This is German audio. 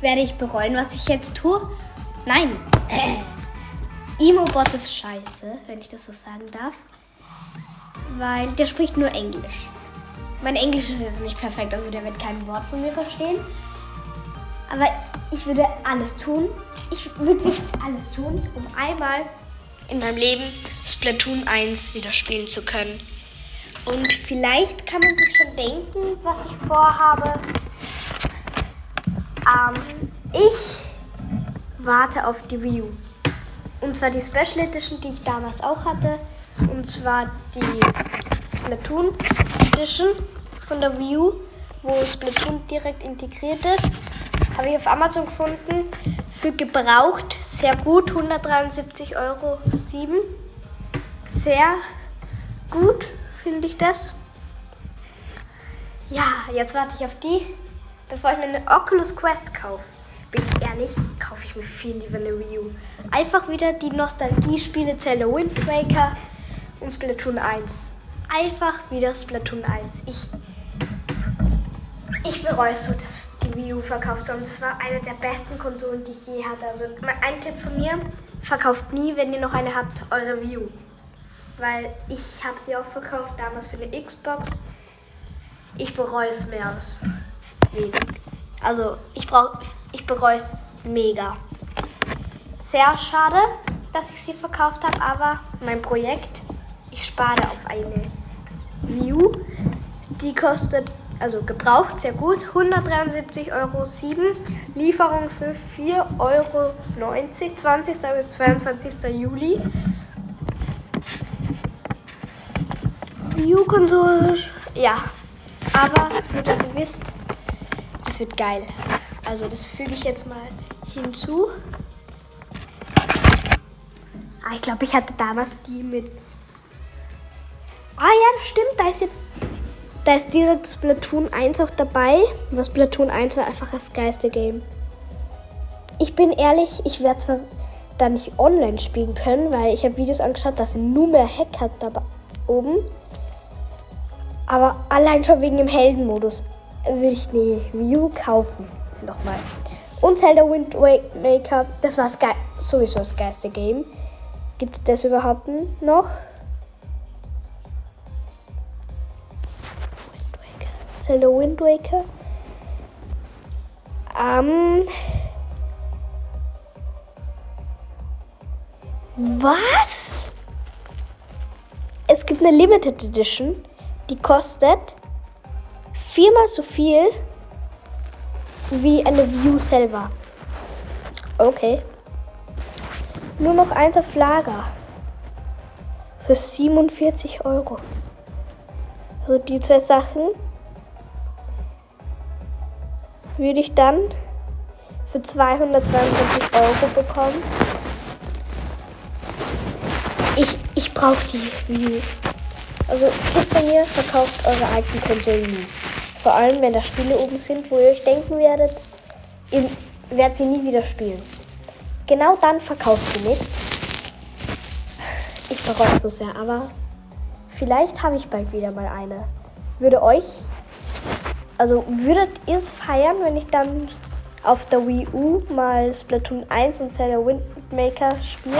Werde ich bereuen, was ich jetzt tue? Nein. Äh. Emo-Bot ist scheiße, wenn ich das so sagen darf. Weil der spricht nur Englisch. Mein Englisch ist jetzt nicht perfekt, also der wird kein Wort von mir verstehen. Aber ich würde alles tun. Ich würde wirklich alles tun, um einmal in meinem Leben Splatoon 1 wieder spielen zu können. Und vielleicht kann man sich schon denken, was ich vorhabe. Ähm, ich warte auf die Wii U. Und zwar die Special Edition, die ich damals auch hatte. Und zwar die Splatoon Edition von der Wii U, wo Splatoon direkt integriert ist. Habe ich auf Amazon gefunden. Für gebraucht sehr gut. 173,07 Euro. Sehr gut finde ich das. Ja, jetzt warte ich auf die. Bevor ich mir eine Oculus Quest kaufe, bin ich ehrlich, kaufe ich mir viel lieber eine Wii U. Einfach wieder die Nostalgie-Spiele Zelda Wind Waker und Splatoon 1. Einfach wieder Splatoon 1. Ich, ich bereue es so, dass die Wii U verkauft zu. Das war eine der besten Konsolen, die ich je hatte. Also ein Tipp von mir, verkauft nie, wenn ihr noch eine habt, eure Wii U. Weil ich habe sie auch verkauft, damals für eine Xbox. Ich bereue es mehr als wenig. Also ich, brauch, ich bereue es mega. Sehr schade, dass ich sie verkauft habe, aber mein Projekt, ich spare auf eine U. Die kostet, also gebraucht, sehr gut, 173,07 Euro. Lieferung für 4,90 Euro, 20. bis 22. Juli. Wii U-Konsole, ja. Aber nur, dass ihr wisst, das wird geil. Also das füge ich jetzt mal hinzu. Ah, ich glaube, ich hatte damals die mit. Ah ja, das stimmt. Da ist, ja, da ist direkt Splatoon 1 auch dabei. Was Splatoon 1 war einfach das geilste Game. Ich bin ehrlich, ich werde zwar da nicht online spielen können, weil ich habe Videos angeschaut, dass nur mehr Hack hat da oben. Aber allein schon wegen dem Heldenmodus will ich die View kaufen. Nochmal. Und Zelda Wind Waker, das war sowieso das geilste Game. Gibt es das überhaupt noch? Wind Waker. Zelda Wind Waker. Ähm. Was? Es gibt eine Limited Edition die kostet viermal so viel wie eine View selber. Okay. Nur noch eins auf Lager. Für 47 Euro. Also die zwei Sachen würde ich dann für 222 Euro bekommen. Ich, ich brauche die View. Also Tipps von mir, verkauft eure alten Konsolen nie. Vor allem, wenn da Spiele oben sind, wo ihr euch denken werdet, ihr werdet sie nie wieder spielen. Genau dann verkauft sie nicht. Ich bereue es so sehr, aber vielleicht habe ich bald wieder mal eine. Würde euch, also würdet ihr es feiern, wenn ich dann auf der Wii U mal Splatoon 1 und Zelda Windmaker spiele?